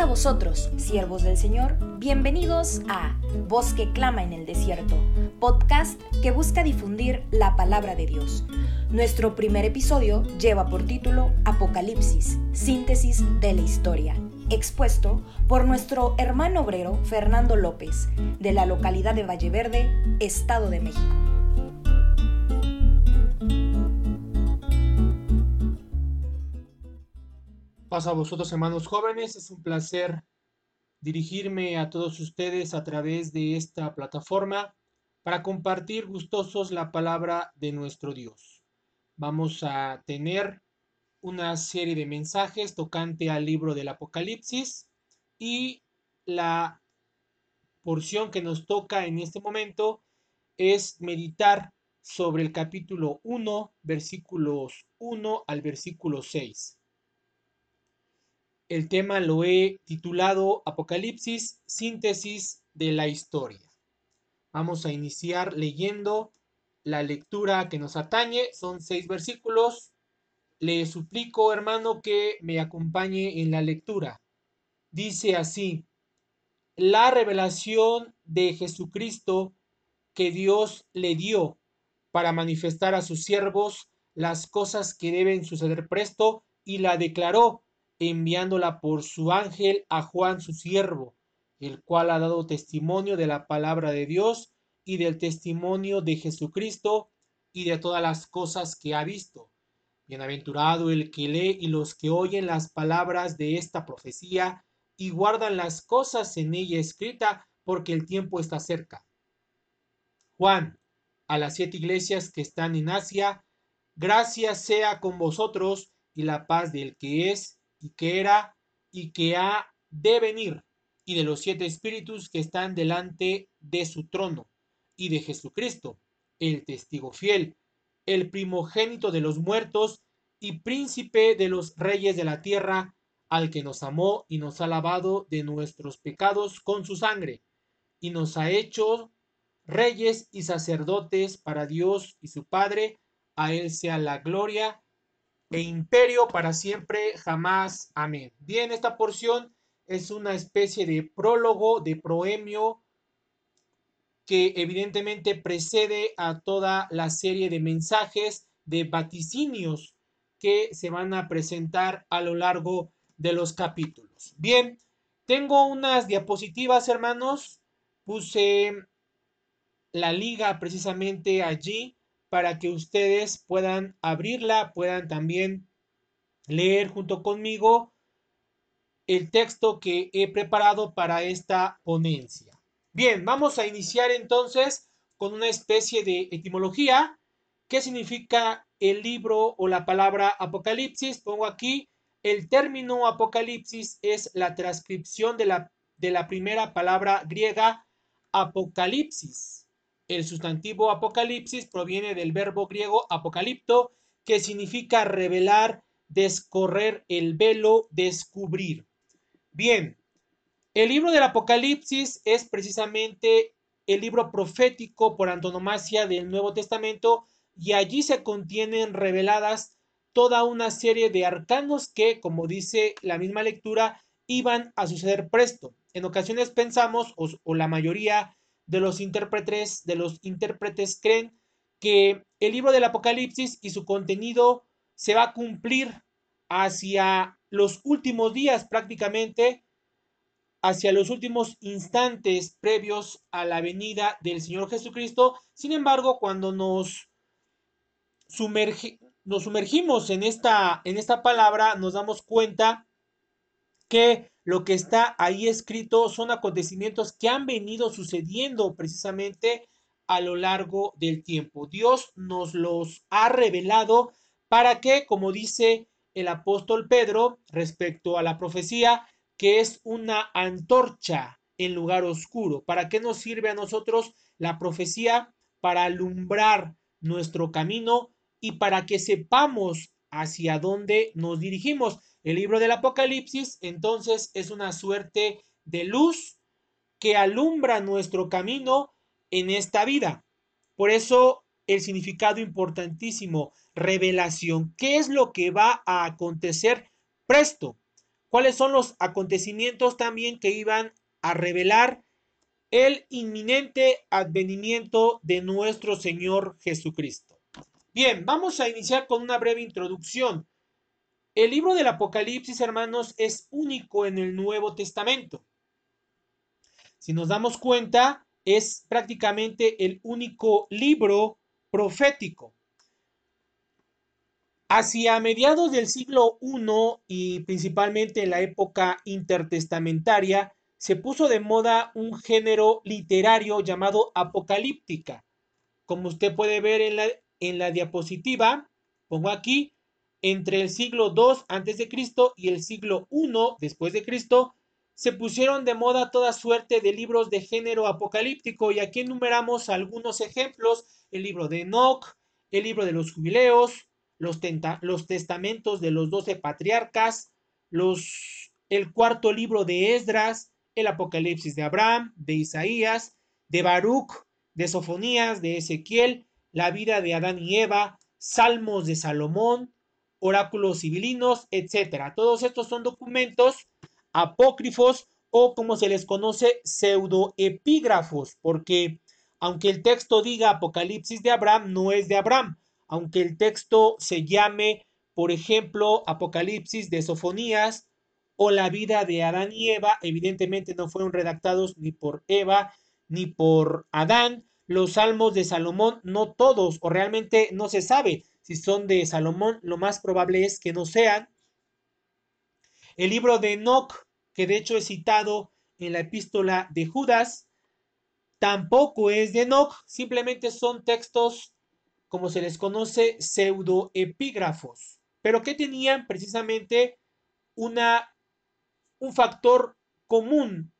a vosotros, siervos del Señor, bienvenidos a Voz que clama en el desierto, podcast que busca difundir la palabra de Dios. Nuestro primer episodio lleva por título Apocalipsis, síntesis de la historia, expuesto por nuestro hermano obrero Fernando López, de la localidad de Valleverde, Estado de México. Paz a vosotros, hermanos jóvenes. Es un placer dirigirme a todos ustedes a través de esta plataforma para compartir gustosos la palabra de nuestro Dios. Vamos a tener una serie de mensajes tocante al libro del Apocalipsis y la porción que nos toca en este momento es meditar sobre el capítulo 1, versículos 1 al versículo 6. El tema lo he titulado Apocalipsis, síntesis de la historia. Vamos a iniciar leyendo la lectura que nos atañe. Son seis versículos. Le suplico, hermano, que me acompañe en la lectura. Dice así, la revelación de Jesucristo que Dios le dio para manifestar a sus siervos las cosas que deben suceder presto y la declaró enviándola por su ángel a Juan su siervo, el cual ha dado testimonio de la palabra de Dios y del testimonio de Jesucristo y de todas las cosas que ha visto. Bienaventurado el que lee y los que oyen las palabras de esta profecía y guardan las cosas en ella escrita, porque el tiempo está cerca. Juan, a las siete iglesias que están en Asia, gracias sea con vosotros y la paz del que es y que era y que ha de venir, y de los siete espíritus que están delante de su trono, y de Jesucristo, el testigo fiel, el primogénito de los muertos y príncipe de los reyes de la tierra, al que nos amó y nos ha lavado de nuestros pecados con su sangre, y nos ha hecho reyes y sacerdotes para Dios y su Padre, a él sea la gloria e imperio para siempre, jamás. Amén. Bien, esta porción es una especie de prólogo, de proemio, que evidentemente precede a toda la serie de mensajes, de vaticinios que se van a presentar a lo largo de los capítulos. Bien, tengo unas diapositivas, hermanos. Puse la liga precisamente allí para que ustedes puedan abrirla, puedan también leer junto conmigo el texto que he preparado para esta ponencia. Bien, vamos a iniciar entonces con una especie de etimología. ¿Qué significa el libro o la palabra Apocalipsis? Pongo aquí el término Apocalipsis es la transcripción de la, de la primera palabra griega Apocalipsis el sustantivo apocalipsis proviene del verbo griego apocalipto, que significa revelar, descorrer el velo, descubrir. Bien, el libro del Apocalipsis es precisamente el libro profético por antonomasia del Nuevo Testamento y allí se contienen reveladas toda una serie de arcanos que, como dice la misma lectura, iban a suceder presto. En ocasiones pensamos, o, o la mayoría de los intérpretes, de los intérpretes creen que el libro del Apocalipsis y su contenido se va a cumplir hacia los últimos días prácticamente, hacia los últimos instantes previos a la venida del Señor Jesucristo. Sin embargo, cuando nos, nos sumergimos en esta, en esta palabra, nos damos cuenta que lo que está ahí escrito son acontecimientos que han venido sucediendo precisamente a lo largo del tiempo. Dios nos los ha revelado para que, como dice el apóstol Pedro respecto a la profecía, que es una antorcha en lugar oscuro. ¿Para qué nos sirve a nosotros la profecía? Para alumbrar nuestro camino y para que sepamos hacia dónde nos dirigimos. El libro del Apocalipsis entonces es una suerte de luz que alumbra nuestro camino en esta vida. Por eso el significado importantísimo, revelación. ¿Qué es lo que va a acontecer presto? cuáles son los acontecimientos también que iban a revelar el inminente advenimiento de nuestro Señor Jesucristo. Bien, vamos a iniciar con una breve introducción. El libro del Apocalipsis, hermanos, es único en el Nuevo Testamento. Si nos damos cuenta, es prácticamente el único libro profético. Hacia mediados del siglo I y principalmente en la época intertestamentaria, se puso de moda un género literario llamado apocalíptica. Como usted puede ver en la, en la diapositiva, pongo aquí, entre el siglo II Cristo y el siglo I después de Cristo, se pusieron de moda toda suerte de libros de género apocalíptico. Y aquí enumeramos algunos ejemplos, el libro de Enoch, el libro de los jubileos, los, los testamentos de los doce patriarcas, los, el cuarto libro de Esdras, el Apocalipsis de Abraham, de Isaías, de Baruch, de Sofonías, de Ezequiel, la vida de Adán y Eva, Salmos de Salomón, oráculos civilinos, etc. Todos estos son documentos apócrifos o como se les conoce pseudoepígrafos, porque aunque el texto diga Apocalipsis de Abraham, no es de Abraham, aunque el texto se llame, por ejemplo, Apocalipsis de Sofonías, o la vida de Adán y Eva, evidentemente no fueron redactados ni por Eva ni por Adán. Los salmos de Salomón, no todos, o realmente no se sabe si son de Salomón, lo más probable es que no sean. El libro de Enoch, que de hecho es citado en la epístola de Judas, tampoco es de Enoch, simplemente son textos, como se les conoce, pseudoepígrafos. Pero que tenían precisamente una un factor común.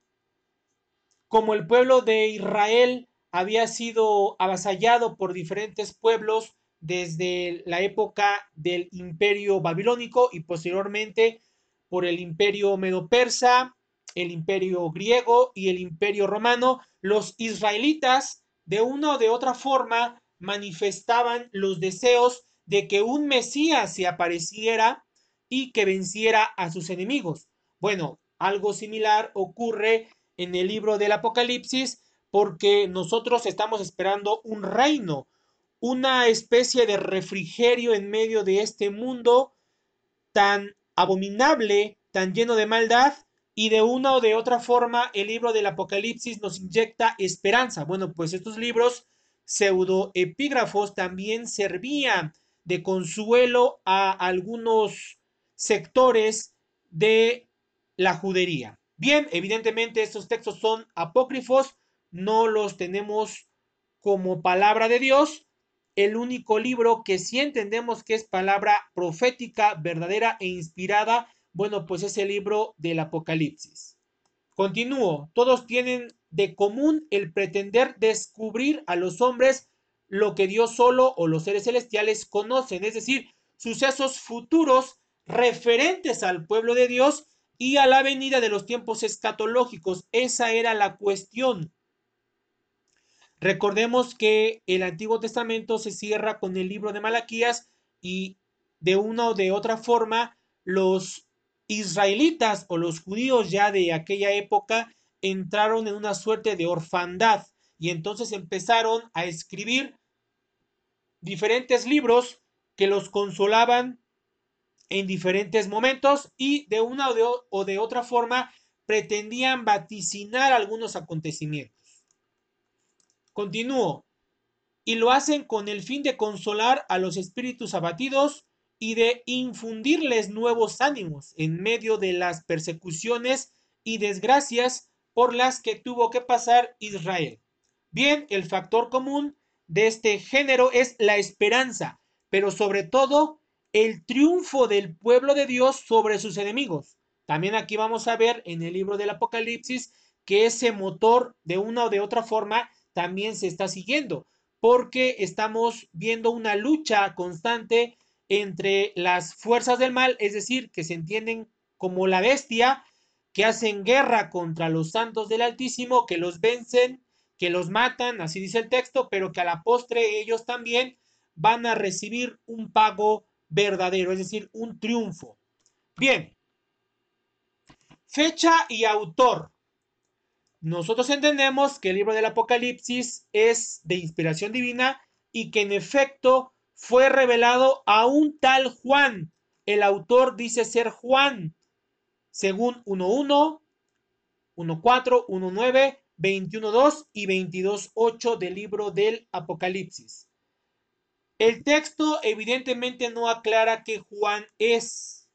Como el pueblo de Israel había sido avasallado por diferentes pueblos desde la época del imperio babilónico y posteriormente por el imperio medo-persa, el imperio griego y el imperio romano, los israelitas de una o de otra forma manifestaban los deseos de que un Mesías se apareciera y que venciera a sus enemigos. Bueno, algo similar ocurre en el libro del Apocalipsis porque nosotros estamos esperando un reino, una especie de refrigerio en medio de este mundo tan abominable, tan lleno de maldad, y de una o de otra forma el libro del Apocalipsis nos inyecta esperanza. Bueno, pues estos libros pseudoepígrafos también servían de consuelo a algunos sectores de la judería. Bien, evidentemente estos textos son apócrifos, no los tenemos como palabra de Dios. El único libro que sí entendemos que es palabra profética, verdadera e inspirada, bueno, pues es el libro del Apocalipsis. Continúo, todos tienen de común el pretender descubrir a los hombres lo que Dios solo o los seres celestiales conocen, es decir, sucesos futuros referentes al pueblo de Dios y a la venida de los tiempos escatológicos. Esa era la cuestión. Recordemos que el Antiguo Testamento se cierra con el libro de Malaquías y de una o de otra forma los israelitas o los judíos ya de aquella época entraron en una suerte de orfandad y entonces empezaron a escribir diferentes libros que los consolaban en diferentes momentos y de una o de, otra forma pretendían vaticinar algunos acontecimientos. Continúo. Y lo hacen con el fin de consolar a los espíritus abatidos y de infundirles nuevos ánimos en medio de las persecuciones y desgracias por las que tuvo que pasar Israel. Bien, el factor común de este género es la esperanza, pero sobre todo el triunfo del pueblo de Dios sobre sus enemigos. También aquí vamos a ver en el libro del Apocalipsis que ese motor de una o de otra forma también se está siguiendo, porque estamos viendo una lucha constante entre las fuerzas del mal, es decir, que se entienden como la bestia, que hacen guerra contra los santos del Altísimo, que los vencen, que los matan, así dice el texto, pero que a la postre ellos también van a recibir un pago verdadero, es decir, un triunfo. Bien, Fecha y autor. Nosotros entendemos que el libro del Apocalipsis es de inspiración divina y que en efecto fue revelado a un tal Juan. El autor dice ser Juan, según 1.1, 1.4, 1.9, 21.2 y 22.8 del libro del Apocalipsis. El texto evidentemente no aclara que Juan es.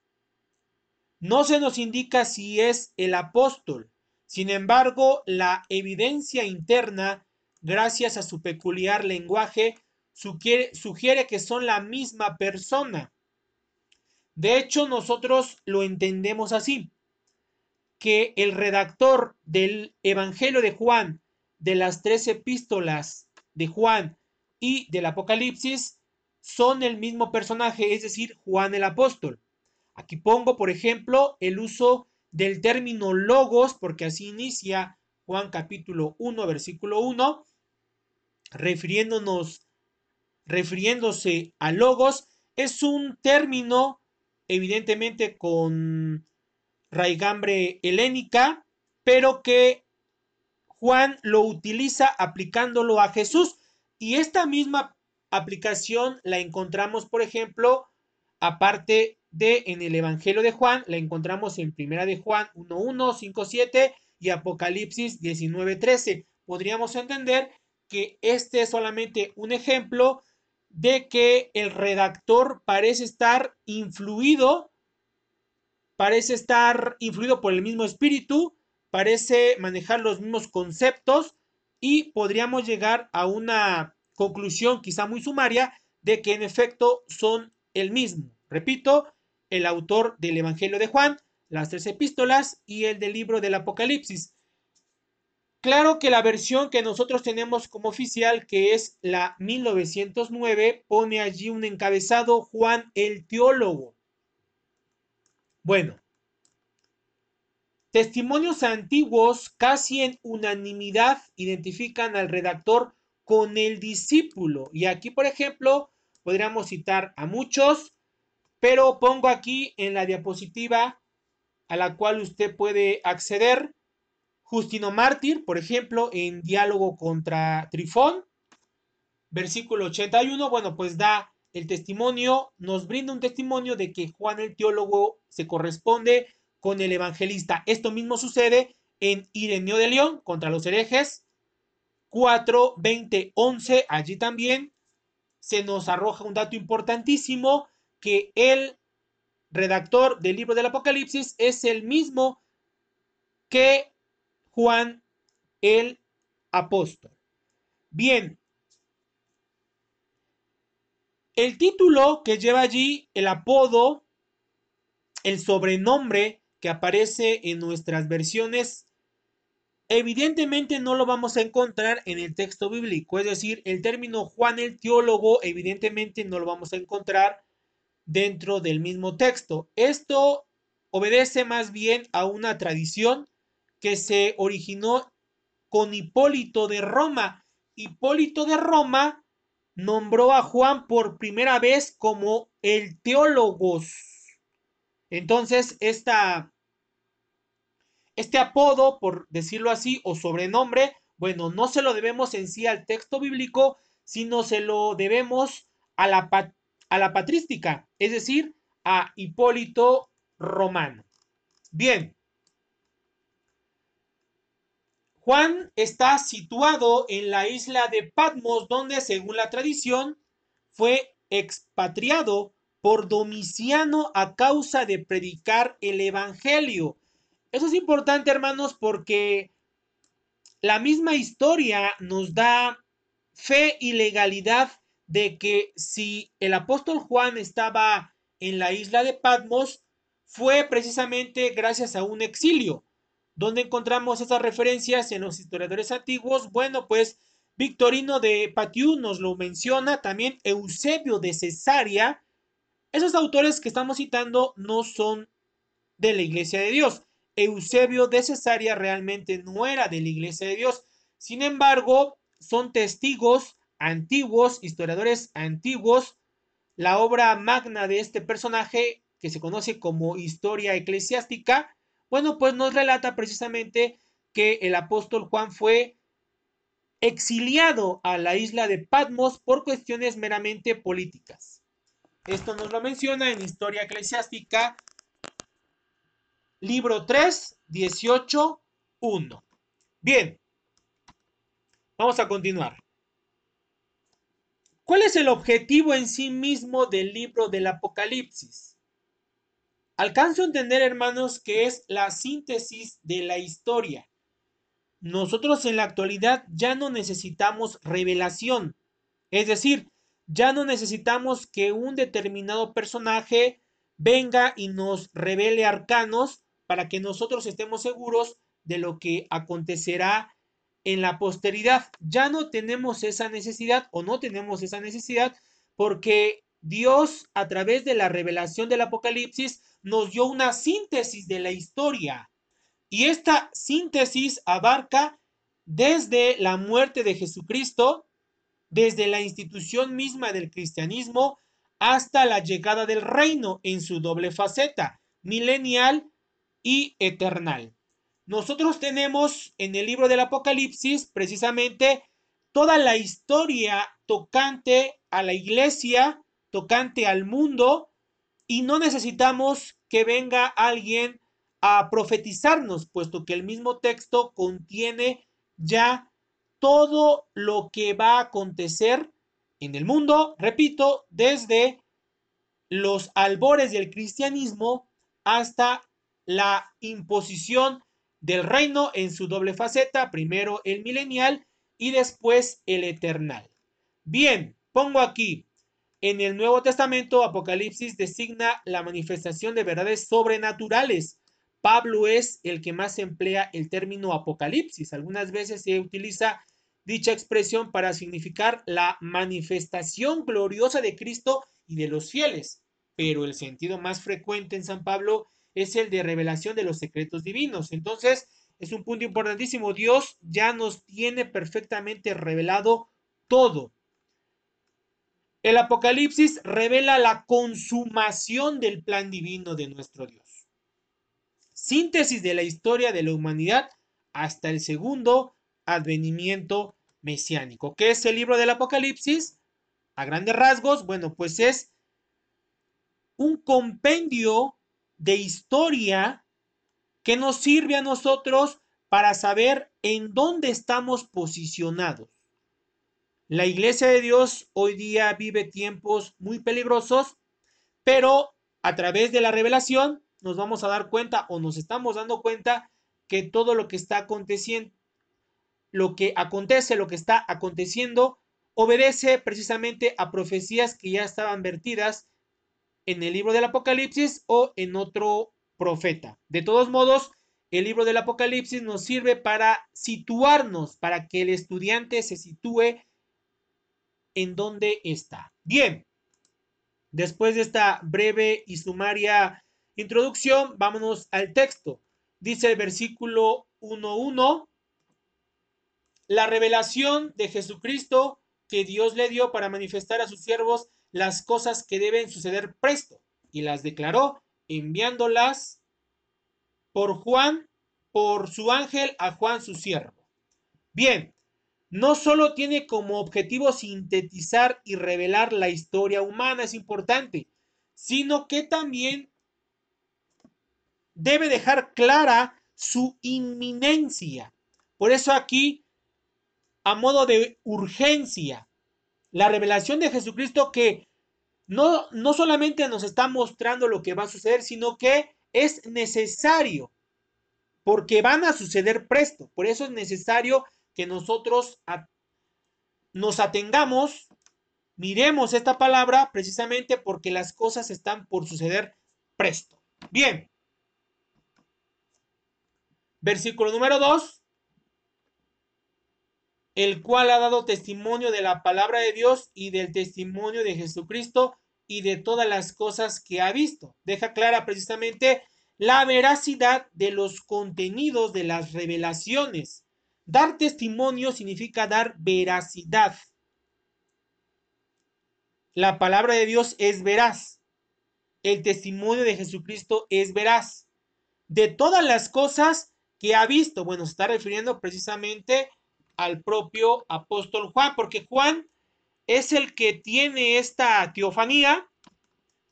No se nos indica si es el apóstol. Sin embargo, la evidencia interna, gracias a su peculiar lenguaje, sugiere, que son la misma persona. De hecho, nosotros lo entendemos así, que el redactor del Evangelio de Juan, de las tres epístolas de Juan y del Apocalipsis, son el mismo personaje, es decir, Juan el apóstol. Aquí pongo, por ejemplo, el uso del término logos, porque así inicia Juan capítulo 1, versículo 1, refiriéndonos refiriéndose a logos, es un término evidentemente con raigambre helénica, pero que Juan lo utiliza aplicándolo a Jesús. Y esta misma aplicación la encontramos, por ejemplo, aparte de en el Evangelio de Juan, la encontramos en Primera de Juan 1.1, 5.7 y Apocalipsis 19.13. Podríamos entender que este es solamente un ejemplo de que el redactor parece estar influido, parece estar influido por el mismo espíritu, parece manejar los mismos conceptos y podríamos llegar a una conclusión quizá muy sumaria de que en efecto son el mismo. Repito, el autor del Evangelio de Juan, las tres epístolas y el del libro del Apocalipsis. Claro que la versión que nosotros tenemos como oficial, que es la 1909, pone allí un encabezado Juan el teólogo. Bueno, testimonios antiguos casi en unanimidad identifican al redactor con el discípulo. Y aquí, por ejemplo, podríamos citar a muchos, pero pongo aquí en la diapositiva a la cual usted puede acceder. Justino Mártir, por ejemplo, en diálogo contra Trifón, versículo 81, bueno, pues da el testimonio, nos brinda un testimonio de que Juan el teólogo se corresponde con el evangelista. Esto mismo sucede en Ireneo de León contra los herejes, 4, 20, 11, allí también se nos arroja un dato importantísimo que el redactor del libro del Apocalipsis es el mismo que Juan el apóstol. Bien, el título que lleva allí, el apodo, el sobrenombre que aparece en nuestras versiones, evidentemente no lo vamos a encontrar en el texto bíblico. Es decir, el término Juan el teólogo, evidentemente no lo vamos a encontrar dentro del mismo texto. Esto obedece más bien a una tradición que se originó con Hipólito de Roma. Hipólito de Roma nombró a Juan por primera vez como el teólogos. Entonces, esta, este apodo, por decirlo así, o sobrenombre, bueno, no se lo debemos en sí al texto bíblico, sino se lo debemos a la, a la patrística, es decir, a Hipólito Romano. Bien, Juan está situado en la isla de Patmos, donde, según la tradición, fue expatriado por Domiciano a causa de predicar el Evangelio. Eso es importante, hermanos, porque la misma historia nos da fe y legalidad de que si el apóstol Juan estaba en la isla de Patmos, fue precisamente gracias a un exilio. ¿Dónde encontramos esas referencias en los historiadores antiguos? Bueno, pues Victorino de Patiu nos lo menciona, también Eusebio de Cesarea. Esos autores que estamos citando no son de la iglesia de Dios. Eusebio de Cesarea realmente no era de la iglesia de Dios. Sin embargo, son testigos antiguos, historiadores antiguos. La obra magna de este personaje, que se conoce como Historia Eclesiástica, Bueno, pues nos relata precisamente que el apóstol Juan fue exiliado a la isla de Patmos por cuestiones meramente políticas. Esto nos lo menciona en Historia Eclesiástica, libro 3, 18, 1. Bien, vamos a continuar. ¿Cuál es el objetivo en sí mismo del libro del Apocalipsis? Alcanzo a entender, hermanos, que es la síntesis de la historia. Nosotros en la actualidad ya no necesitamos revelación, es decir, ya no necesitamos que un determinado personaje venga y nos revele arcanos para que nosotros estemos seguros de lo que acontecerá en la posteridad. Ya no tenemos esa necesidad o no tenemos esa necesidad porque Dios a través de la revelación del Apocalipsis nos dio una síntesis de la historia. Y esta síntesis abarca desde la muerte de Jesucristo, desde la institución misma del cristianismo, hasta la llegada del reino en su doble faceta, milenial y eternal. Nosotros tenemos en el libro del Apocalipsis precisamente toda la historia tocante a la iglesia, tocante al mundo, y no necesitamos que venga alguien a profetizarnos, puesto que el mismo texto contiene ya todo lo que va a acontecer en el mundo, repito, desde los albores del cristianismo hasta la imposición del reino en su doble faceta, primero el milenial y después el eternal. Bien, pongo aquí, en el Nuevo Testamento, Apocalipsis designa la manifestación de verdades sobrenaturales. Pablo es el que más emplea el término Apocalipsis. Algunas veces se utiliza dicha expresión para significar la manifestación gloriosa de Cristo y de los fieles, pero el sentido más frecuente en San Pablo es el de revelación de los secretos divinos. Entonces, es un punto importantísimo. Dios ya nos tiene perfectamente revelado todo. El Apocalipsis revela la consumación del plan divino de nuestro Dios. Síntesis de la historia de la humanidad hasta el segundo advenimiento mesiánico. ¿Qué es el libro del Apocalipsis? A grandes rasgos, bueno, pues es un compendio de historia que nos sirve a nosotros para saber en dónde estamos posicionados. La iglesia de Dios hoy día vive tiempos muy peligrosos, pero a través de la revelación nos vamos a dar cuenta o nos estamos dando cuenta que todo lo que está aconteciendo, lo que acontece, lo que está aconteciendo, obedece precisamente a profecías que ya estaban vertidas en el libro del Apocalipsis o en otro profeta. De todos modos, el libro del Apocalipsis nos sirve para situarnos, para que el estudiante se sitúe en donde está. Bien, después de esta breve y sumaria introducción, vámonos al texto. Dice el versículo 1.1, la revelación de Jesucristo que Dios le dio para manifestar a sus siervos las cosas que deben suceder presto y las declaró enviándolas por Juan, por su ángel a Juan su siervo. Bien, no solo tiene como objetivo sintetizar y revelar la historia humana, es importante, sino que también debe dejar clara su inminencia. Por eso aquí, a modo de urgencia, la revelación de Jesucristo que no, no solamente nos está mostrando lo que va a suceder, sino que es necesario, porque van a suceder presto. Por eso es necesario que nosotros nos atengamos, miremos esta palabra precisamente porque las cosas están por suceder presto. Bien. Versículo número 2 el cual ha dado testimonio de la palabra de Dios y del testimonio de Jesucristo y de todas las cosas que ha visto. Deja clara precisamente la veracidad de los contenidos de las revelaciones. Dar testimonio significa dar veracidad. La palabra de Dios es veraz. El testimonio de Jesucristo es veraz. de todas las cosas que ha visto. Bueno, se está refiriendo precisamente al propio apóstol Juan, porque Juan es el que tiene esta teofanía.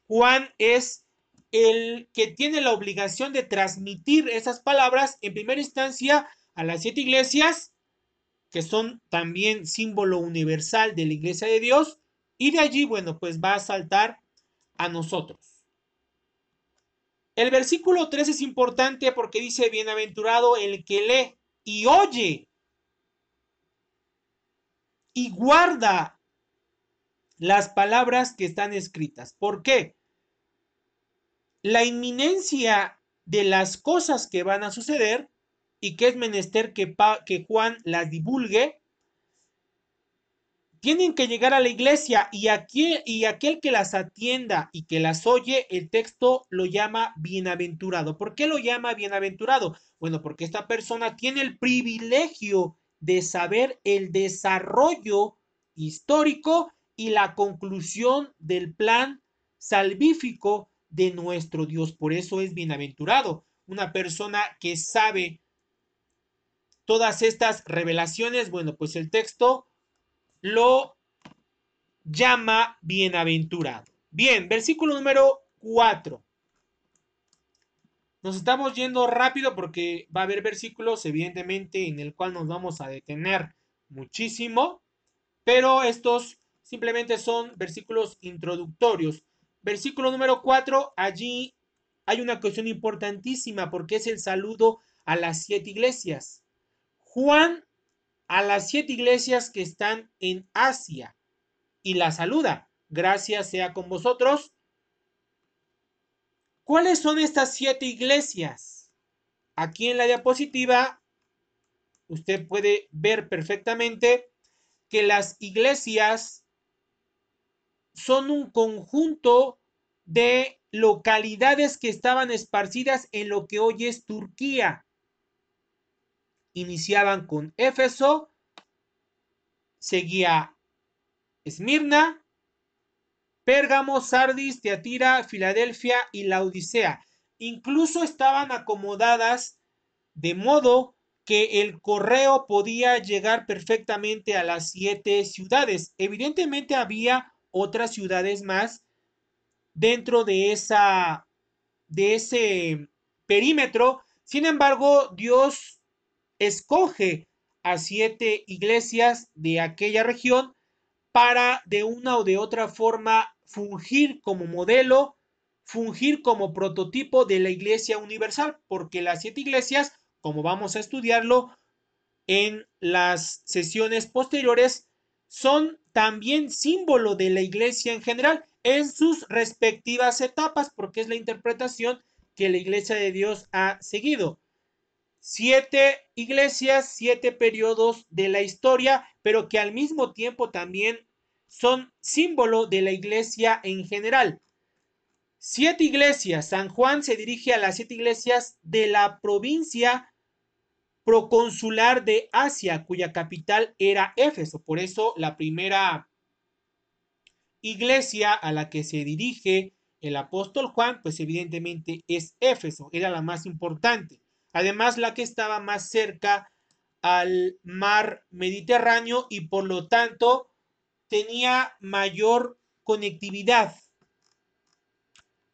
Juan es el que tiene la obligación de transmitir esas palabras en primera instancia a las siete iglesias, que son también símbolo universal de la iglesia de Dios, y de allí, bueno, pues va a saltar a nosotros. El versículo 3 es importante porque dice, bienaventurado el que lee y oye y guarda las palabras que están escritas. ¿Por qué? La inminencia de las cosas que van a suceder y que es menester que, que Juan las divulgue, tienen que llegar a la iglesia y, aquí, y aquel que las atienda y que las oye, el texto lo llama bienaventurado. ¿Por qué lo llama bienaventurado? Bueno, porque esta persona tiene el privilegio de saber el desarrollo histórico y la conclusión del plan salvífico de nuestro Dios. Por eso es bienaventurado. Una persona que sabe todas estas revelaciones, bueno, pues el texto lo llama bienaventurado. Bien, versículo número 4. Nos estamos yendo rápido porque va a haber versículos, evidentemente, en el cual nos vamos a detener muchísimo, pero estos simplemente son versículos introductorios. Versículo número 4, allí hay una cuestión importantísima porque es el saludo a las siete iglesias. Juan a las siete iglesias que están en Asia y la saluda. Gracias sea con vosotros. ¿Cuáles son estas siete iglesias? Aquí en la diapositiva usted puede ver perfectamente que las iglesias son un conjunto de localidades que estaban esparcidas en lo que hoy es Turquía iniciaban con Éfeso, seguía Esmirna, Pérgamo, Sardis, Teatira, Filadelfia y la Odisea. Incluso estaban acomodadas de modo que el correo podía llegar perfectamente a las siete ciudades. Evidentemente había otras ciudades más dentro de esa de ese perímetro. Sin embargo, Dios escoge a siete iglesias de aquella región para de una o de otra forma fungir como modelo, fungir como prototipo de la iglesia universal, porque las siete iglesias, como vamos a estudiarlo en las sesiones posteriores, son también símbolo de la iglesia en general en sus respectivas etapas, porque es la interpretación que la iglesia de Dios ha seguido. Siete iglesias, siete periodos de la historia, pero que al mismo tiempo también son símbolo de la iglesia en general. Siete iglesias. San Juan se dirige a las siete iglesias de la provincia proconsular de Asia, cuya capital era Éfeso. Por eso la primera iglesia a la que se dirige el apóstol Juan, pues evidentemente es Éfeso, era la más importante. Además, la que estaba más cerca al mar Mediterráneo y por lo tanto tenía mayor conectividad.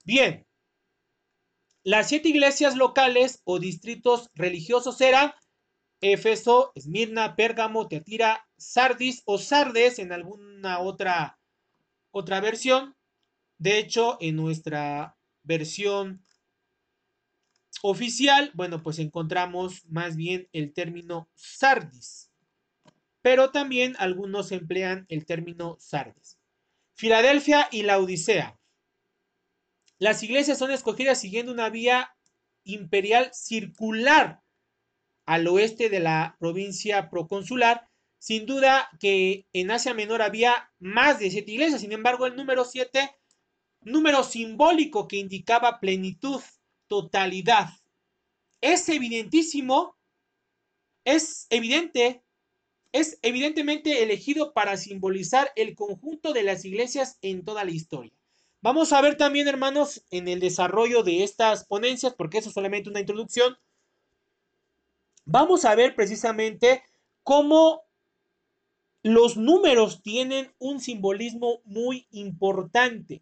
Bien, las siete iglesias locales o distritos religiosos eran Éfeso, Esmirna, Pérgamo, Teatira, Sardis o Sardes en alguna otra, otra versión. De hecho, en nuestra versión oficial, bueno, pues encontramos más bien el término sardis, pero también algunos emplean el término sardis. Filadelfia y la Odisea. Las iglesias son escogidas siguiendo una vía imperial circular al oeste de la provincia proconsular. Sin duda que en Asia Menor había más de siete iglesias, sin embargo el número siete, número simbólico que indicaba plenitud, totalidad. Es evidentísimo, es evidente, es evidentemente elegido para simbolizar el conjunto de las iglesias en toda la historia. Vamos a ver también, hermanos, en el desarrollo de estas ponencias, porque eso es solamente una introducción, vamos a ver precisamente cómo los números tienen un simbolismo muy importante.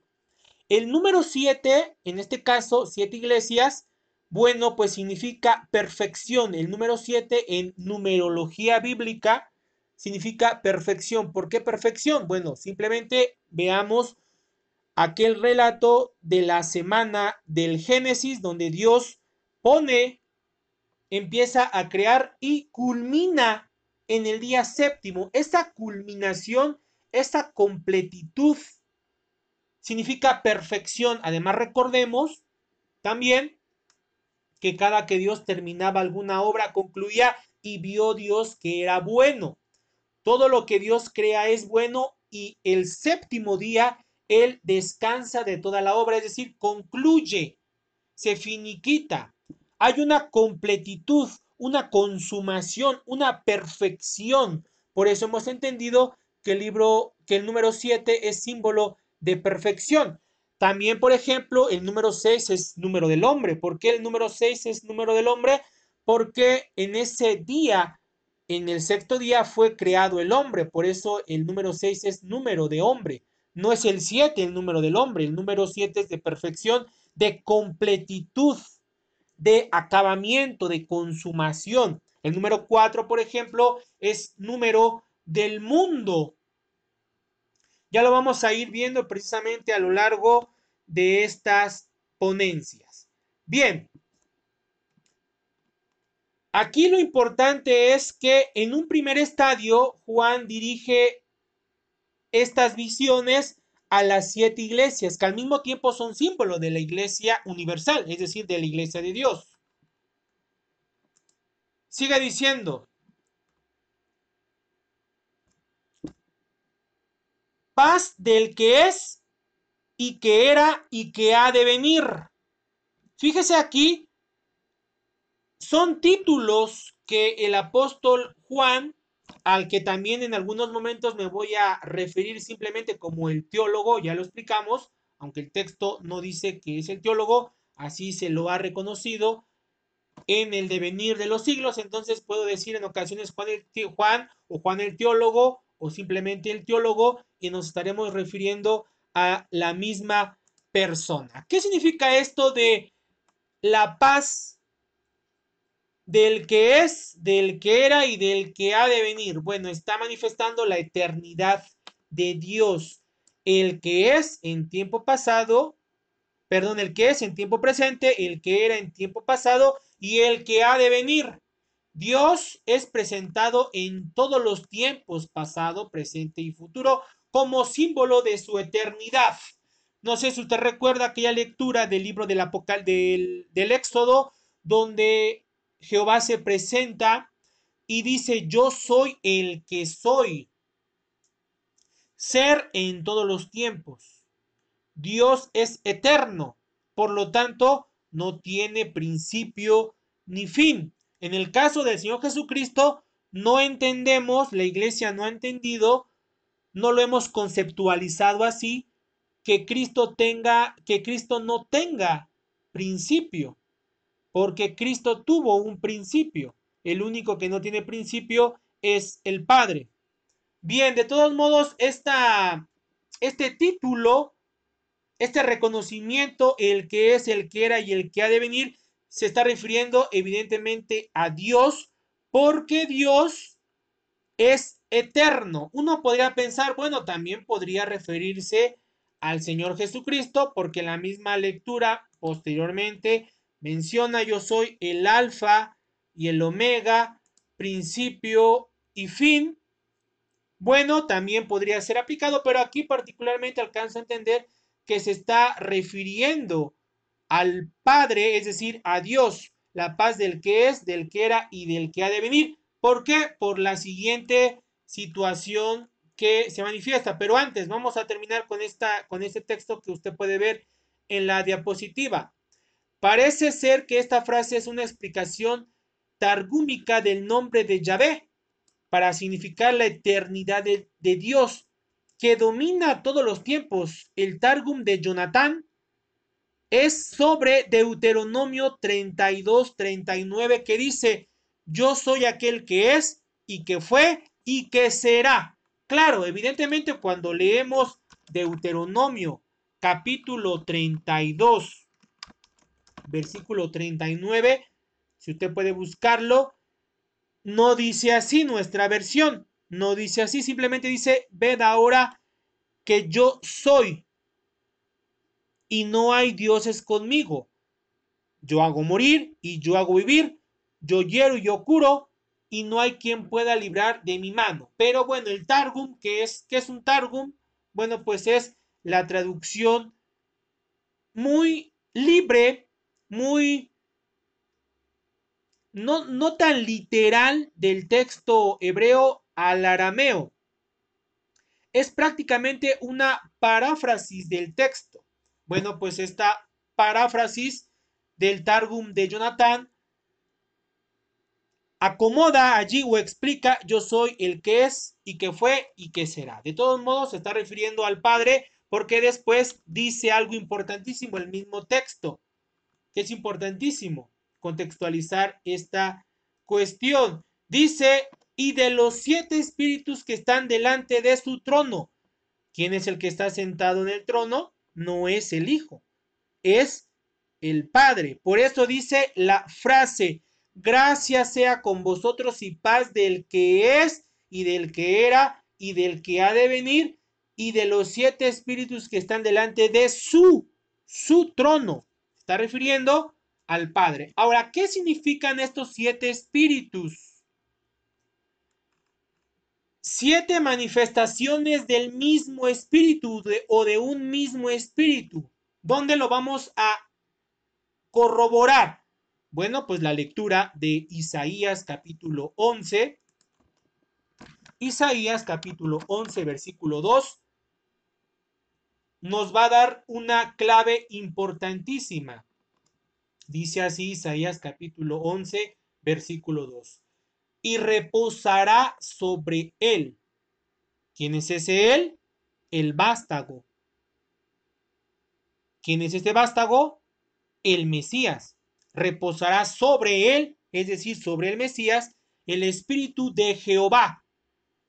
El número 7, en este caso, siete iglesias, bueno, pues significa perfección. El número 7 en numerología bíblica significa perfección. ¿Por qué perfección? Bueno, simplemente veamos aquel relato de la semana del Génesis donde Dios pone, empieza a crear y culmina en el día séptimo. Esa culminación, esa completitud significa perfección. Además recordemos también que cada que Dios terminaba alguna obra concluía y vio Dios que era bueno. Todo lo que Dios crea es bueno y el séptimo día Él descansa de toda la obra, es decir, concluye, se finiquita. Hay una completitud, una consumación, una perfección. Por eso hemos entendido que el libro, que el número 7 es símbolo de perfección. También, por ejemplo, el número 6 es número del hombre. ¿Por qué el número 6 es número del hombre? Porque en ese día, en el sexto día, fue creado el hombre. Por eso el número 6 es número de hombre. No es el 7 el número del hombre. El número 7 es de perfección, de completitud, de acabamiento, de consumación. El número 4, por ejemplo, es número del mundo. Ya lo vamos a ir viendo precisamente a lo largo de estas ponencias. Bien, aquí lo importante es que en un primer estadio Juan dirige estas visiones a las siete iglesias, que al mismo tiempo son símbolo de la iglesia universal, es decir, de la iglesia de Dios. Sigue diciendo, paz del que es y que era y que ha de venir. Fíjese aquí, son títulos que el apóstol Juan, al que también en algunos momentos me voy a referir simplemente como el teólogo, ya lo explicamos, aunque el texto no dice que es el teólogo, así se lo ha reconocido en el devenir de los siglos, entonces puedo decir en ocasiones Juan, el, Juan o Juan el teólogo o simplemente el teólogo y nos estaremos refiriendo a la misma persona. ¿Qué significa esto de la paz del que es, del que era y del que ha de venir? Bueno, está manifestando la eternidad de Dios. El que es en tiempo pasado, perdón, el que es en tiempo presente, el que era en tiempo pasado y el que ha de venir. Dios es presentado en todos los tiempos, pasado, presente y futuro, como símbolo de su eternidad. No sé si usted recuerda aquella lectura del libro del, Apocal del, del Éxodo, donde Jehová se presenta y dice, yo soy el que soy. Ser en todos los tiempos. Dios es eterno, por lo tanto, no tiene principio ni fin. En el caso del Señor Jesucristo, no entendemos, la iglesia no ha entendido, no lo hemos conceptualizado así, que Cristo tenga, que Cristo no tenga principio, porque Cristo tuvo un principio. El único que no tiene principio es el Padre. Bien, de todos modos, esta, este título, este reconocimiento, el que es, el que era y el que ha de venir, se está refiriendo evidentemente a Dios porque Dios es eterno. Uno podría pensar, bueno, también podría referirse al Señor Jesucristo porque la misma lectura posteriormente menciona yo soy el alfa y el omega, principio y fin. Bueno, también podría ser aplicado, pero aquí particularmente alcanza a entender que se está refiriendo al Padre, es decir, a Dios, la paz del que es, del que era y del que ha de venir. ¿Por qué? Por la siguiente situación que se manifiesta. Pero antes, vamos a terminar con, esta, con este texto que usted puede ver en la diapositiva. Parece ser que esta frase es una explicación targúmica del nombre de Yahvé para significar la eternidad de, de Dios. que domina todos los tiempos, el Targum de Jonatán, es sobre Deuteronomio 32, 39, que dice, yo soy aquel que es y que fue y que será. Claro, evidentemente cuando leemos Deuteronomio capítulo 32, versículo 39, si usted puede buscarlo, no dice así nuestra versión, no dice así, simplemente dice, ved ahora que yo soy y no hay dioses conmigo. Yo hago morir y yo hago vivir, yo hiero y yo curo, y no hay quien pueda librar de mi mano. Pero bueno, el Targum, que es, que es un Targum? Bueno, pues es la traducción muy libre, muy no, no tan literal del texto hebreo al arameo. Es prácticamente una paráfrasis del texto. Bueno, pues esta paráfrasis del Targum de Jonathan acomoda allí o explica yo soy el que es y que fue y que será. De todos modos, se está refiriendo al Padre porque después dice algo importantísimo el mismo texto, es importantísimo contextualizar esta cuestión. Dice, y de los siete espíritus que están delante de su trono, ¿quién es el que está sentado en el trono? No es el Hijo, es el Padre. Por eso dice la frase, gracia sea con vosotros y paz del que es y del que era y del que ha de venir y de los siete espíritus que están delante de su, su trono. Está refiriendo al Padre. Ahora, ¿qué significan estos siete espíritus? Siete manifestaciones del mismo espíritu o de un mismo espíritu. ¿Dónde lo vamos a corroborar? Bueno, pues la lectura de Isaías capítulo 11. Isaías capítulo 11, versículo 2 nos va a dar una clave importantísima. Dice así Isaías capítulo 11, versículo 2. Y reposará sobre él. ¿Quién es ese él? El vástago. ¿Quién es este vástago? El Mesías. Reposará sobre él, es decir, sobre el Mesías, el Espíritu de Jehová.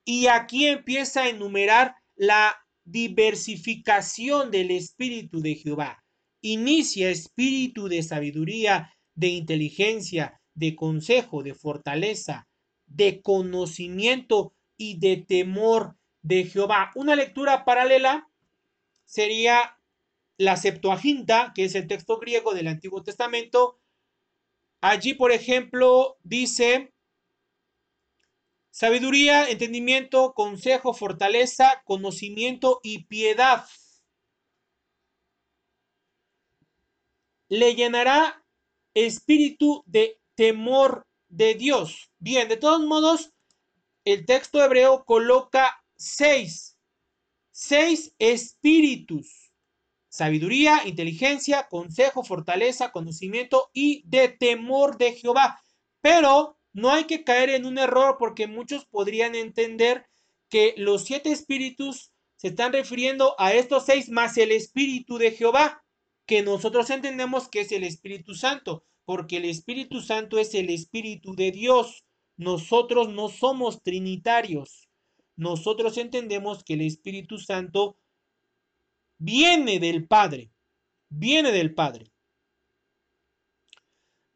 Y aquí empieza a enumerar la diversificación del espíritu de Jehová. Inicia espíritu de sabiduría, de inteligencia, de consejo, de fortaleza, de conocimiento y de temor de Jehová. Una lectura paralela sería la Septuaginta, que es el texto griego del Antiguo Testamento. Allí, por ejemplo, dice Sabiduría, entendimiento, consejo, fortaleza, conocimiento y piedad. Le llenará espíritu de temor de Dios. Bien, de todos modos, el texto hebreo coloca seis, seis espíritus. Sabiduría, inteligencia, consejo, fortaleza, conocimiento y de temor de Jehová. Pero no hay que caer en un error porque muchos podrían entender que los siete espíritus se están refiriendo a estos seis más el espíritu de Jehová, que nosotros entendemos que es el Espíritu Santo, porque el Espíritu Santo es el Espíritu de Dios. Nosotros no somos trinitarios. Nosotros entendemos que el Espíritu Santo viene del Padre, viene del Padre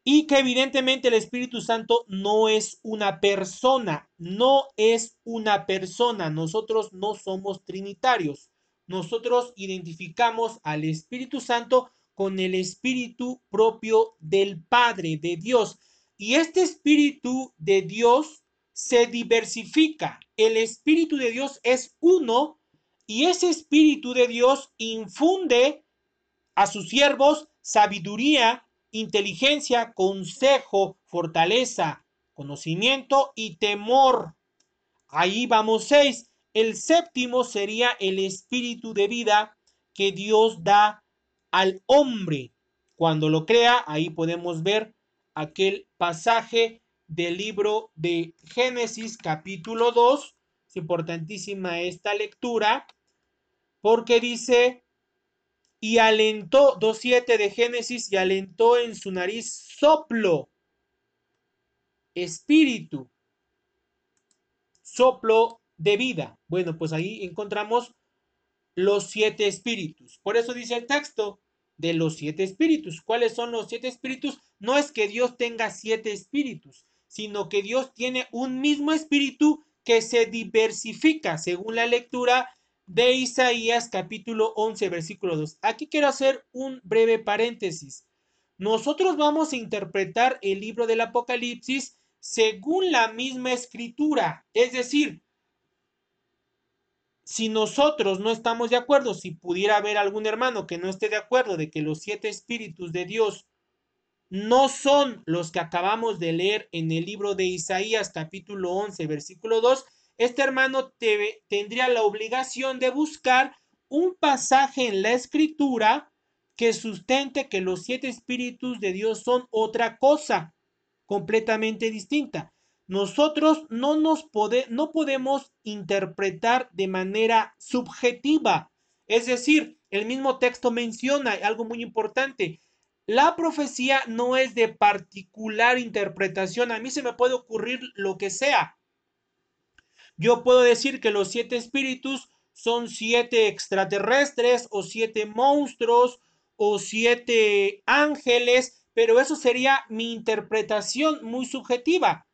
y que evidentemente el Espíritu Santo no es una persona, no es una persona. Nosotros no somos trinitarios. Nosotros identificamos al Espíritu Santo con el Espíritu propio del Padre, de Dios. Y este Espíritu de Dios se diversifica. El Espíritu de Dios es uno y ese Espíritu de Dios infunde a sus siervos sabiduría, inteligencia, consejo, fortaleza, conocimiento y temor. Ahí vamos seis. El séptimo sería el espíritu de vida que Dios da al hombre. Cuando lo crea, ahí podemos ver aquel pasaje del libro de Génesis capítulo 2. Es importantísima esta lectura. porque dice, y alentó, 2.7 de Génesis, y alentó en su nariz soplo, espíritu, soplo de vida. Bueno, pues ahí encontramos los siete espíritus. Por eso dice el texto de los siete espíritus. ¿Cuáles son los siete espíritus? No es que Dios tenga siete espíritus, sino que Dios tiene un mismo espíritu que se diversifica según la lectura de Isaías capítulo 11 versículo 2. Aquí quiero hacer un breve paréntesis. Nosotros vamos a interpretar el libro del Apocalipsis según la misma escritura, es decir, si nosotros no estamos de acuerdo, si pudiera haber algún hermano que no esté de acuerdo de que los siete espíritus de Dios no son los que acabamos de leer en el libro de Isaías capítulo 11 versículo 2, este hermano tendría la obligación de buscar un pasaje en la escritura que sustente que los siete espíritus de Dios son otra cosa completamente distinta nosotros no nos no podemos interpretar de manera subjetiva. Es decir, el mismo texto menciona algo muy importante. La profecía no es de particular interpretación. A mí se me puede ocurrir lo que sea. Yo puedo decir que los siete espíritus son siete extraterrestres o siete monstruos o siete ángeles, pero eso sería mi interpretación muy subjetiva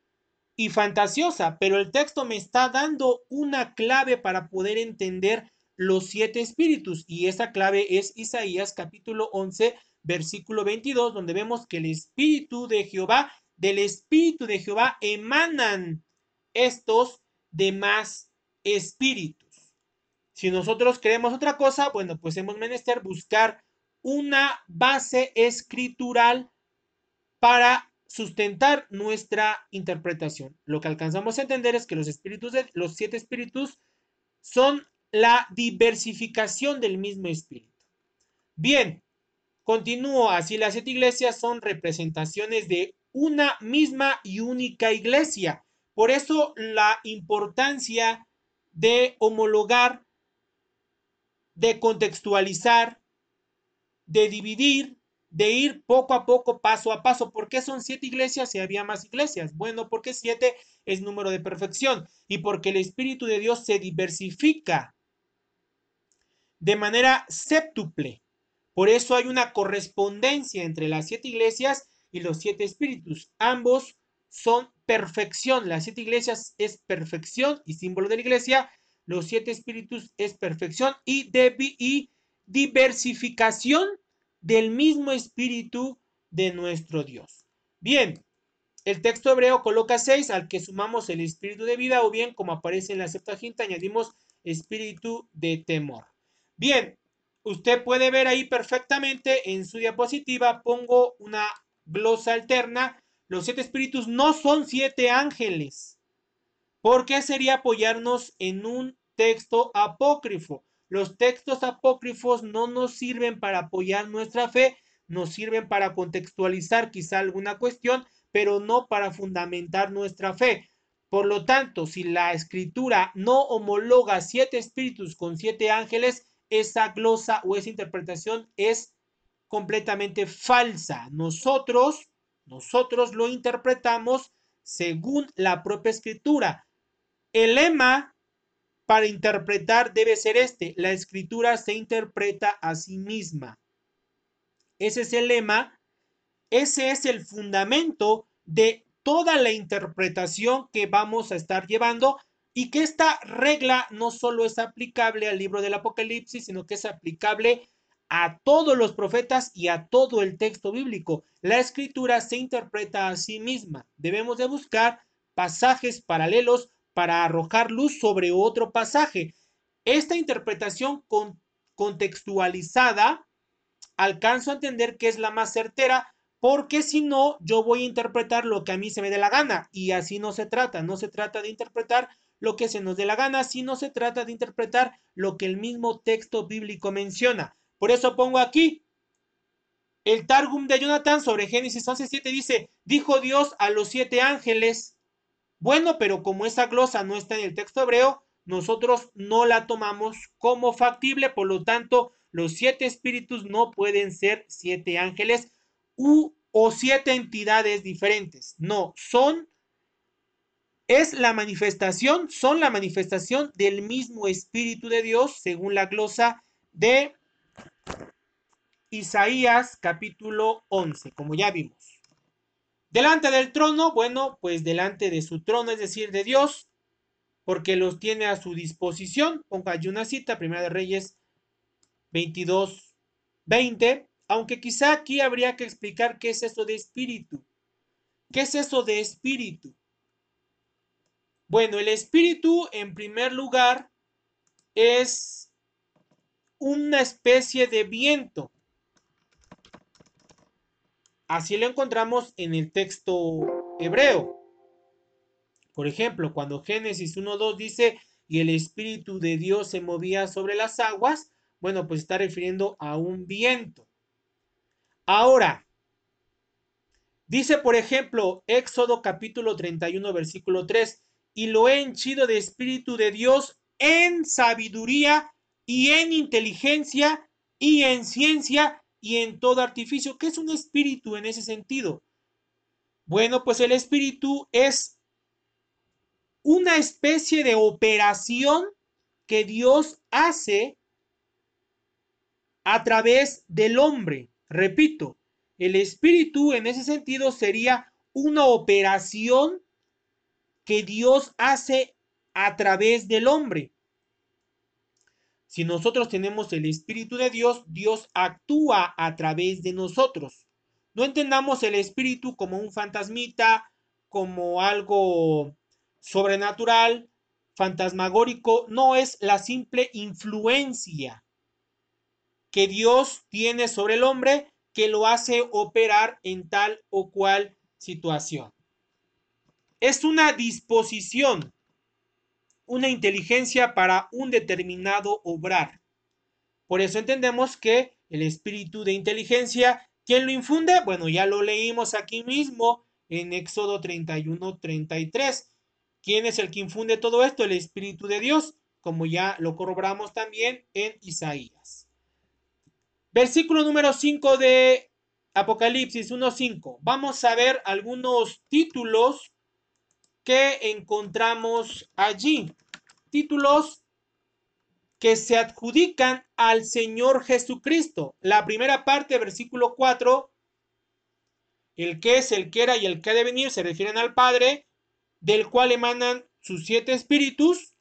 y fantasiosa, pero el texto me está dando una clave para poder entender los siete espíritus y esa clave es Isaías capítulo 11 versículo 22 donde vemos que el espíritu de Jehová, del espíritu de Jehová emanan estos demás espíritus. Si nosotros queremos otra cosa, bueno, pues hemos menester buscar una base escritural para sustentar nuestra interpretación. Lo que alcanzamos a entender es que los espíritus de los siete espíritus son la diversificación del mismo espíritu. Bien, continúo así las siete iglesias son representaciones de una misma y única iglesia. Por eso la importancia de homologar, de contextualizar, de dividir de ir poco a poco, paso a paso. ¿Por qué son siete iglesias si había más iglesias? Bueno, porque siete es número de perfección y porque el Espíritu de Dios se diversifica de manera séptuple. Por eso hay una correspondencia entre las siete iglesias y los siete espíritus. Ambos son perfección. Las siete iglesias es perfección y símbolo de la iglesia. Los siete espíritus es perfección y, y diversificación del mismo espíritu de nuestro Dios. Bien, el texto hebreo coloca seis al que sumamos el espíritu de vida o bien como aparece en la Septuaginta añadimos espíritu de temor. Bien, usted puede ver ahí perfectamente en su diapositiva pongo una glosa alterna. Los siete espíritus no son siete ángeles. ¿Por qué sería apoyarnos en un texto apócrifo? Los textos apócrifos no nos sirven para apoyar nuestra fe, nos sirven para contextualizar quizá alguna cuestión, pero no para fundamentar nuestra fe. Por lo tanto, si la escritura no homologa siete espíritus con siete ángeles, esa glosa o esa interpretación es completamente falsa. Nosotros, nosotros lo interpretamos según la propia escritura. El lema para interpretar debe ser este, la escritura se interpreta a sí misma. Ese es el lema, ese es el fundamento de toda la interpretación que vamos a estar llevando y que esta regla no solo es aplicable al libro del Apocalipsis, sino que es aplicable a todos los profetas y a todo el texto bíblico. La escritura se interpreta a sí misma. Debemos de buscar pasajes paralelos para arrojar luz sobre otro pasaje. Esta interpretación contextualizada alcanzo a entender que es la más certera porque si no, yo voy a interpretar lo que a mí se me dé la gana y así no se trata, no se trata de interpretar lo que se nos dé la gana, sino se trata de interpretar lo que el mismo texto bíblico menciona. Por eso pongo aquí el Targum de Jonathan sobre Génesis 11.7 dice, dijo Dios a los siete ángeles, bueno, pero como esa glosa no está en el texto hebreo, nosotros no la tomamos como factible, por lo tanto, los siete espíritus no pueden ser siete ángeles u, o siete entidades diferentes. No, son, es la manifestación, son la manifestación del mismo Espíritu de Dios, según la glosa de Isaías capítulo 11, como ya vimos. Delante del trono, bueno, pues delante de su trono, es decir, de Dios, porque los tiene a su disposición. Ponga allí una cita, Primera de Reyes 22, 20. Aunque quizá aquí habría que explicar qué es eso de espíritu. ¿Qué es eso de espíritu? Bueno, el espíritu, en primer lugar, es una especie de viento. Así lo encontramos en el texto hebreo. Por ejemplo, cuando Génesis 1.2 dice, y el Espíritu de Dios se movía sobre las aguas, bueno, pues está refiriendo a un viento. Ahora, dice por ejemplo Éxodo capítulo 31 versículo 3, y lo he henchido de Espíritu de Dios en sabiduría y en inteligencia y en ciencia y en todo artificio. ¿Qué es un espíritu en ese sentido? Bueno, pues el espíritu es una especie de operación que Dios hace a través del hombre. Repito, el espíritu en ese sentido sería una operación que Dios hace a través del hombre. Si nosotros tenemos el Espíritu de Dios, Dios actúa a través de nosotros. No entendamos el Espíritu como un fantasmita, como algo sobrenatural, fantasmagórico, no es la simple influencia que Dios tiene sobre el hombre que lo hace operar en tal o cual situación. Es una disposición, una inteligencia para un determinado obrar. Por eso entendemos que el espíritu de inteligencia, ¿quién lo infunde? Bueno, ya lo leímos aquí mismo en Éxodo 31, 33. ¿Quién es el que infunde todo esto? El Espíritu de Dios, como ya lo corroboramos también en Isaías. Versículo número 5 de Apocalipsis 1.5. Vamos a ver algunos títulos que encontramos allí. Títulos que se adjudican al Señor Jesucristo. La primera parte, versículo 4, el que es, el que era y el que ha de venir, se refieren al Padre del cual emanan sus siete espíritus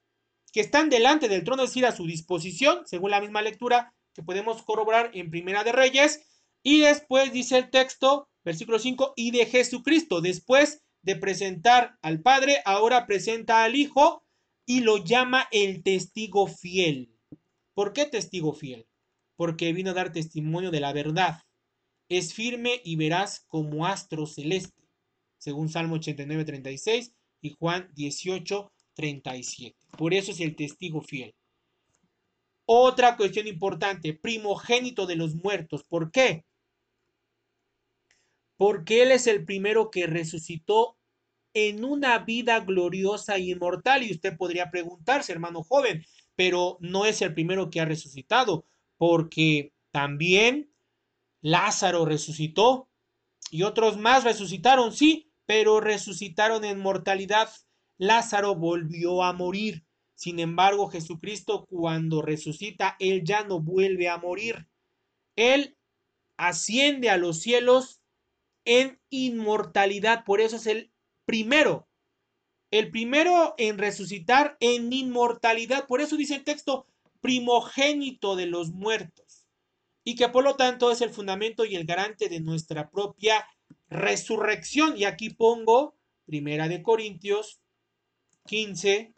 que están delante del trono, es decir, a su disposición, según la misma lectura que podemos corroborar en Primera de Reyes. Y después dice el texto, versículo 5, y de Jesucristo, después de presentar al Padre, ahora presenta al Hijo y lo llama el testigo fiel. ¿Por qué testigo fiel? Porque vino a dar testimonio de la verdad. Es firme y verás como astro celeste, según Salmo 89, 36 y Juan 18, 37. Por eso es el testigo fiel. Otra cuestión importante, primogénito de los muertos. ¿Por qué? Porque Él es el primero que resucitó en una vida gloriosa e inmortal. Y usted podría preguntarse, hermano joven, pero no es el primero que ha resucitado, porque también Lázaro resucitó y otros más resucitaron, sí, pero resucitaron en mortalidad. Lázaro volvió a morir. Sin embargo, Jesucristo cuando resucita, Él ya no vuelve a morir. Él asciende a los cielos en inmortalidad. Por eso es el primero. El primero en resucitar en inmortalidad. Por eso dice el texto, primogénito de los muertos. Y que por lo tanto es el fundamento y el garante de nuestra propia resurrección. Y aquí pongo Primera de Corintios 15.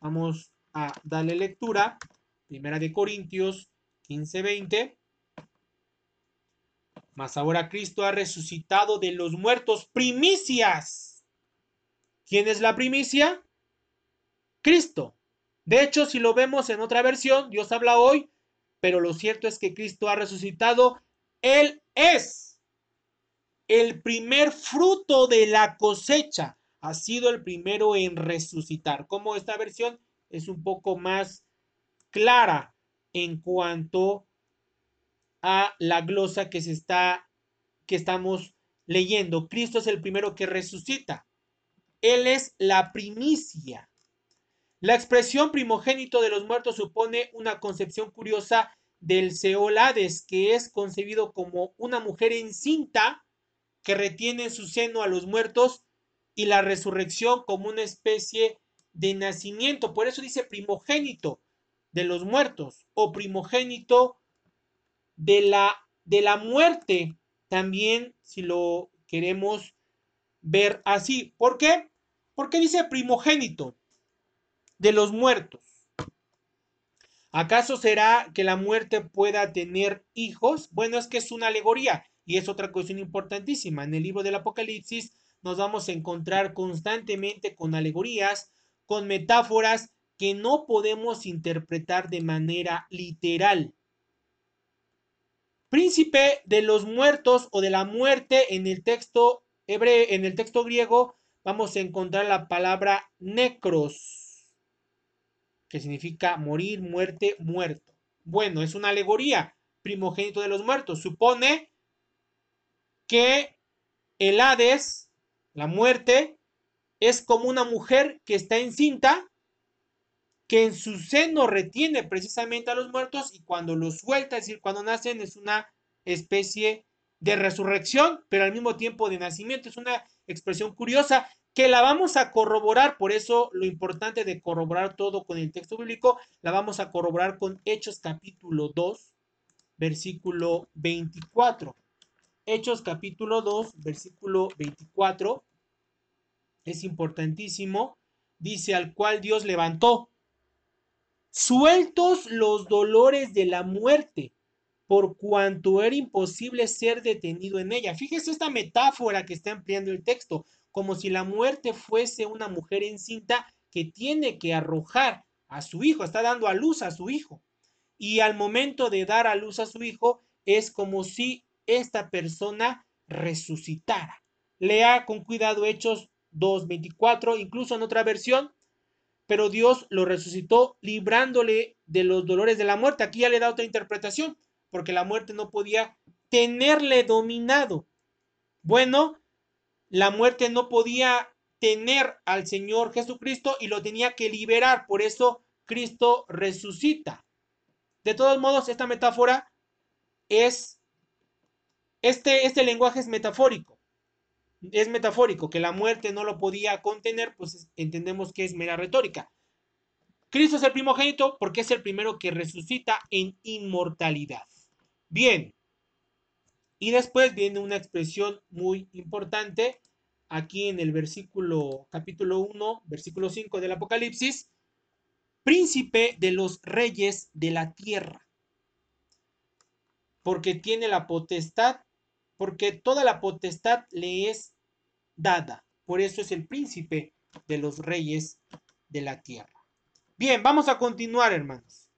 Vamos a darle lectura. Primera de Corintios 15, 20. Mas ahora Cristo ha resucitado de los muertos primicias. ¿Quién es la primicia? Cristo. De hecho, si lo vemos en otra versión, Dios habla hoy, pero lo cierto es que Cristo ha resucitado. Él es el primer fruto de la cosecha. ha sido el primero en resucitar. Como esta versión es un poco más clara en cuanto a la glosa que se está que estamos leyendo. Cristo es el primero que resucita. Él es la primicia. La expresión primogénito de los muertos supone una concepción curiosa del Seolades, que es concebido como una mujer encinta que retiene en su seno a los muertos y la resurrección como una especie de nacimiento. Por eso dice primogénito de los muertos o primogénito de la, de la muerte. También, si lo queremos ver así. ¿Por qué? Porque dice primogénito de los muertos. ¿Acaso será que la muerte pueda tener hijos? Bueno, es que es una alegoría y es otra cuestión importantísima. En el libro del Apocalipsis nos vamos a encontrar constantemente con alegorías, con metáforas que no podemos interpretar de manera literal. Príncipe de los muertos o de la muerte en el texto hebreo, en el texto griego vamos a encontrar la palabra necros, que significa morir, muerte, muerto. Bueno, es una alegoría, primogénito de los muertos. Supone que el Hades, la muerte, es como una mujer que está encinta, que en su seno retiene precisamente a los muertos y cuando los suelta, es decir, cuando nacen, es una especie de resurrección, pero al mismo tiempo de nacimiento. Es una expresión curiosa que la vamos a corroborar, por eso lo importante de corroborar todo con el texto bíblico, la vamos a corroborar con Hechos capítulo 2, versículo 24. Hechos capítulo 2, versículo 24 es importantísimo, dice al cual Dios levantó, sueltos los dolores de la muerte, por cuanto era imposible ser detenido en ella. Fíjese esta metáfora que está empleando el texto, como si la muerte fuese una mujer encinta que tiene que arrojar a su hijo, está dando a luz a su hijo. Y al momento de dar a luz a su hijo, es como si esta persona resucitara. Lea con cuidado Hechos 2.24, incluso en otra versión, pero Dios lo resucitó librándole de los dolores de la muerte. Aquí ya le da otra interpretación, porque la muerte no podía tenerle dominado. Bueno, la muerte no podía tener al Señor Jesucristo y lo tenía que liberar, por eso Cristo resucita. De todos modos, esta metáfora es, este, este lenguaje es metafórico es metafórico, que la muerte no lo podía contener, pues entendemos que es mera retórica. Cristo es el primogénito porque es el primero que resucita en inmortalidad. Bien, y después viene una expresión muy importante aquí en el versículo capítulo 1, versículo 5 del Apocalipsis, príncipe de los reyes de la tierra, porque tiene la potestad, porque toda la potestad le es dada. Por eso es el príncipe de los reyes de la tierra. Bien, vamos a continuar, hermanos.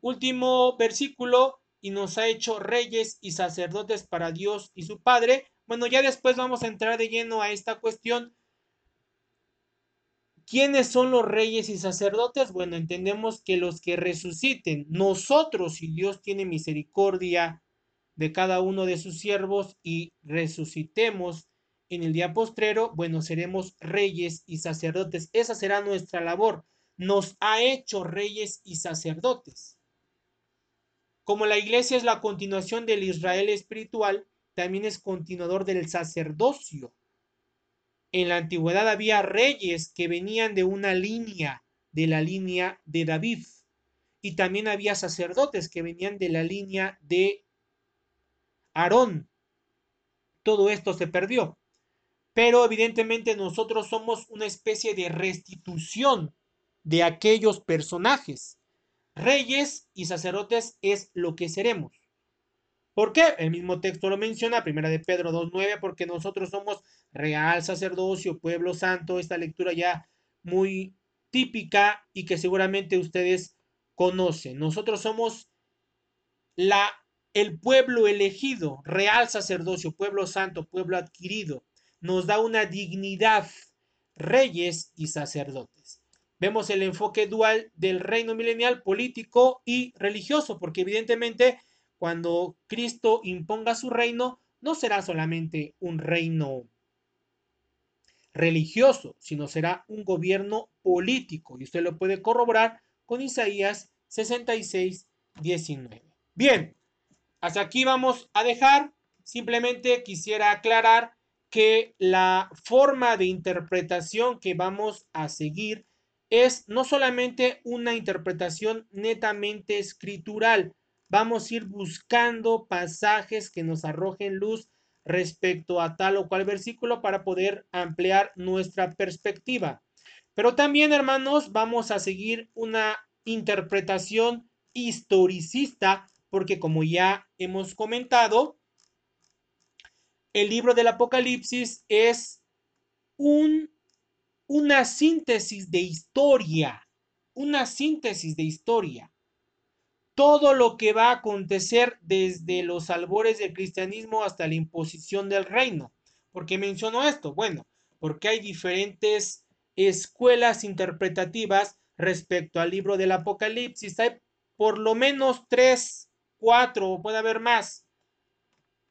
Último versículo, y nos ha hecho reyes y sacerdotes para Dios y su Padre. Bueno, ya después vamos a entrar de lleno a esta cuestión. ¿Quiénes son los reyes y sacerdotes? Bueno, entendemos que los que resuciten, nosotros, si Dios tiene misericordia de cada uno de sus siervos y resucitemos en el día postrero, bueno, seremos reyes y sacerdotes. Esa será nuestra labor. Nos ha hecho reyes y sacerdotes. Como la iglesia es la continuación del Israel espiritual, también es continuador del sacerdocio. En la antigüedad había reyes que venían de una línea, de la línea de David. Y también había sacerdotes que venían de la línea de Aarón. Todo esto se perdió pero evidentemente nosotros somos una especie de restitución de aquellos personajes. Reyes y sacerdotes es lo que seremos. ¿Por qué? El mismo texto lo menciona, primera de Pedro 2.9, porque nosotros somos real sacerdocio, pueblo santo, esta lectura ya muy típica y que seguramente ustedes conocen. Nosotros somos la el pueblo elegido, real sacerdocio, pueblo santo, pueblo adquirido nos da una dignidad reyes y sacerdotes. Vemos el enfoque dual del reino milenial político y religioso, porque evidentemente cuando Cristo imponga su reino, no será solamente un reino religioso, sino será un gobierno político. Y usted lo puede corroborar con Isaías 66, 19. Bien, hasta aquí vamos a dejar. Simplemente quisiera aclarar que la forma de interpretación que vamos a seguir es no solamente una interpretación netamente escritural, vamos a ir buscando pasajes que nos arrojen luz respecto a tal o cual versículo para poder ampliar nuestra perspectiva. Pero también, hermanos, vamos a seguir una interpretación historicista, porque como ya hemos comentado, el libro del Apocalipsis es un, una síntesis de historia, una síntesis de historia todo lo que va a acontecer desde los albores del cristianismo hasta la imposición del reino. ¿Por qué menciono esto? Bueno, porque hay diferentes escuelas interpretativas respecto al libro del Apocalipsis. Hay por lo menos tres, cuatro, puede haber más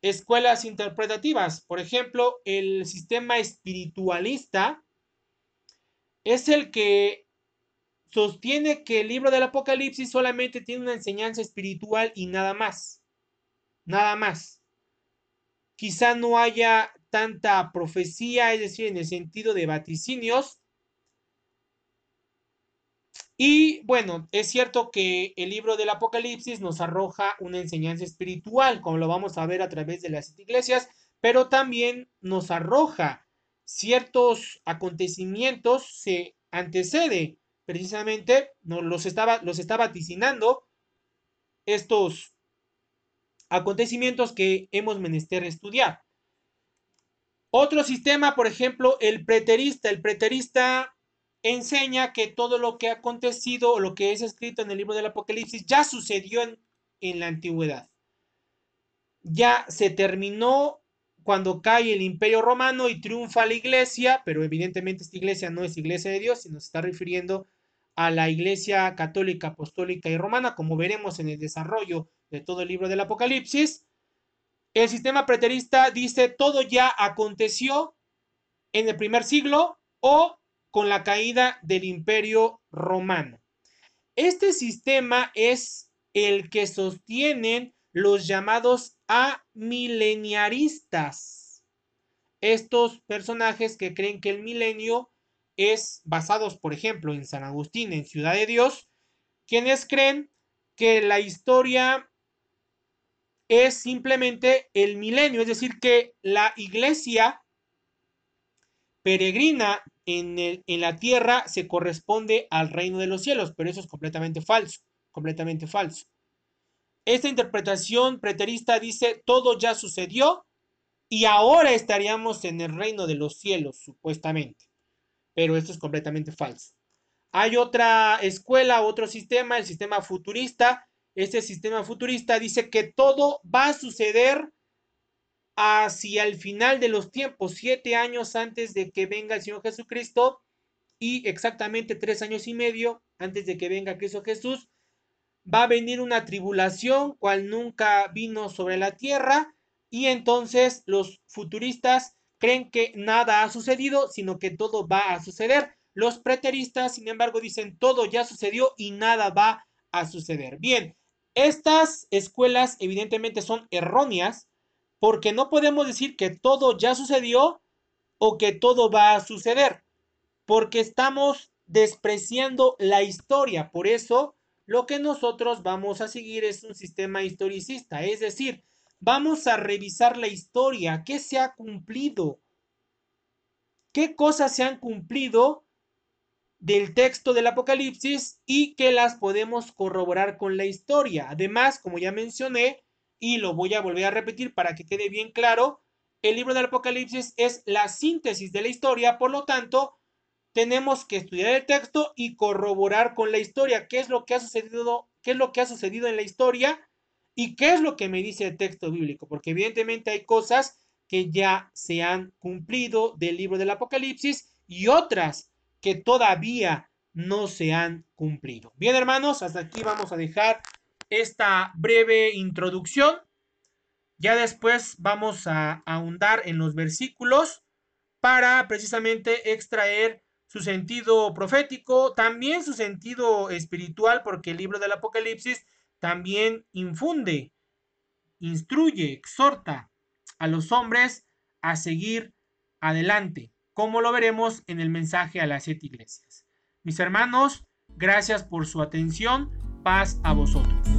escuelas interpretativas. Por ejemplo, el sistema espiritualista es el que sostiene que el libro del Apocalipsis solamente tiene una enseñanza espiritual y nada más. Nada más. Quizá no haya tanta profecía, es decir, en el sentido de vaticinios. Y bueno, es cierto que el libro del Apocalipsis nos arroja una enseñanza espiritual, como lo vamos a ver a través de las iglesias, pero también nos arroja ciertos acontecimientos, se antecede precisamente nos los estaba, los está vaticinando estos acontecimientos que hemos menester estudiar. Otro sistema, por ejemplo, el preterista. El preterista enseña que todo lo que ha acontecido o lo que es escrito en el libro del Apocalipsis ya sucedió en, en la antigüedad. Ya se terminó cuando cae el imperio romano y triunfa la iglesia, pero evidentemente esta iglesia no es iglesia de Dios, sino se está refiriendo a la iglesia católica, apostólica y romana, como veremos en el desarrollo de todo el libro del Apocalipsis. El sistema preterista dice todo ya aconteció en el primer siglo o con la caída del imperio romano. Este sistema es el que sostienen los llamados amileniaristas. Estos personajes que creen que el milenio es basados, por ejemplo, en San Agustín, en Ciudad de Dios, quienes creen que la historia es simplemente el milenio, es decir, que la iglesia peregrina en, en, la tierra se corresponde al reino de los cielos, pero eso es completamente falso, completamente falso. Esta interpretación preterista dice, todo ya sucedió y ahora estaríamos en el reino de los cielos, supuestamente. Pero esto es completamente falso. Hay otra escuela, otro sistema, el sistema futurista. Este sistema futurista dice que todo va a suceder hacia el final de los tiempos, siete años antes de que venga el Señor Jesucristo y exactamente tres años y medio antes de que venga Cristo Jesús va a venir una tribulación cual nunca vino sobre la tierra y entonces los futuristas creen que nada ha sucedido, sino que todo va a suceder. Los preteristas, sin embargo, dicen todo ya sucedió y nada va a suceder. Bien, estas escuelas evidentemente son erróneas porque no podemos decir que todo ya sucedió o que todo va a suceder, porque estamos despreciando la historia. Por eso lo que nosotros vamos a seguir es un sistema historicista, es decir, vamos a revisar la historia, qué se ha cumplido, qué cosas se han cumplido del texto del Apocalipsis y que las podemos corroborar con la historia. Además, como ya mencioné, y lo voy a volver a repetir para que quede bien claro, el libro del Apocalipsis es la síntesis de la historia, por lo tanto, tenemos que estudiar el texto y corroborar con la historia qué es lo que ha sucedido, qué es lo que ha sucedido en la historia y qué es lo que me dice el texto bíblico, porque evidentemente hay cosas que ya se han cumplido del libro del Apocalipsis y otras que todavía no se han cumplido. Bien, hermanos, hasta aquí vamos a dejar esta breve introducción. Ya después vamos a ahondar en los versículos para precisamente extraer su sentido profético, también su sentido espiritual, porque el libro del Apocalipsis también infunde, instruye, exhorta a los hombres a seguir adelante, como lo veremos en el mensaje a las siete iglesias. Mis hermanos, gracias por su atención, paz a vosotros.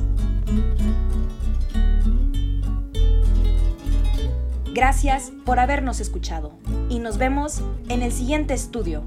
Gracias por habernos escuchado y nos vemos en el siguiente estudio.